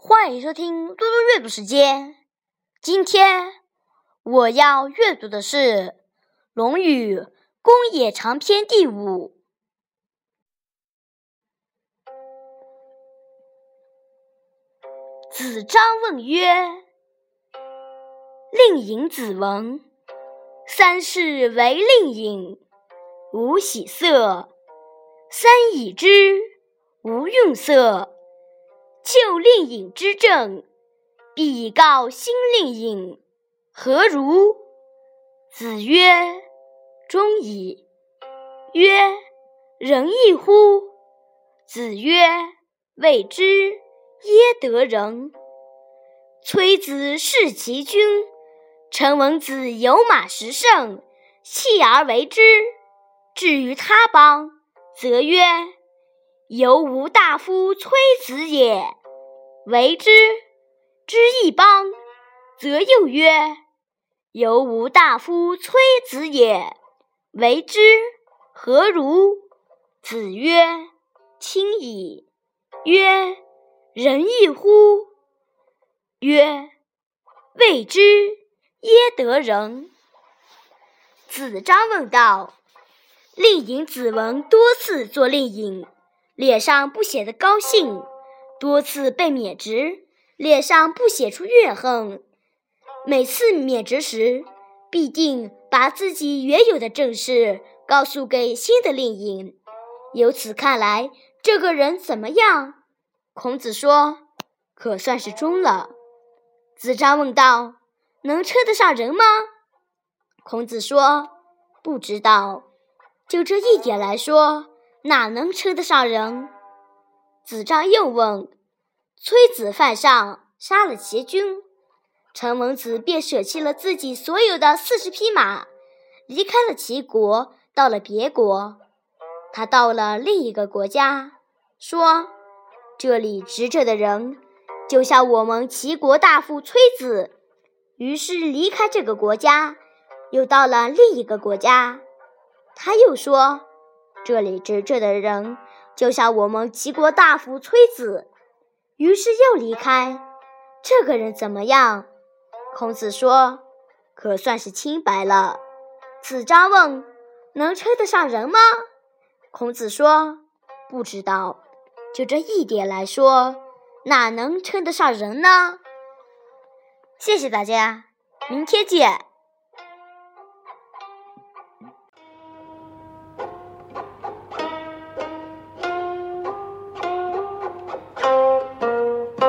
欢迎收听多多阅读时间。今天我要阅读的是《论语·公冶长篇》第五。子张问曰：“令尹子闻，三世为令尹，无喜色；三已之，无愠色。”旧令尹之政，必以告新令尹，何如？子曰：“忠矣。”曰：“仁义乎？”子曰：“未之，耶得仁？”崔子弑其君，陈文子有马十乘，弃而为之。至于他邦，则曰：“犹吾大夫崔子也。”为之，之一邦，则又曰：“犹吾大夫崔子也。”为之，何如？子曰：“亲矣。”曰：“仁义乎？”曰：“未之，耶得仁？”子张问道：“令尹子文多次做令尹，脸上不显得高兴。”多次被免职，脸上不写出怨恨。每次免职时，必定把自己原有的政事告诉给新的令尹。由此看来，这个人怎么样？孔子说：“可算是忠了。”子张问道：“能称得上人吗？”孔子说：“不知道。就这一点来说，哪能称得上人？”子张又问：“崔子犯上，杀了齐军，陈文子便舍弃了自己所有的四十匹马，离开了齐国，到了别国。他到了另一个国家，说：‘这里执政的人就像我们齐国大夫崔子。’于是离开这个国家，又到了另一个国家。他又说：‘这里执政的人。’”就像我们齐国大夫崔子，于是又离开。这个人怎么样？孔子说：“可算是清白了。”子张问：“能称得上人吗？”孔子说：“不知道。就这一点来说，哪能称得上人呢？”谢谢大家，明天见。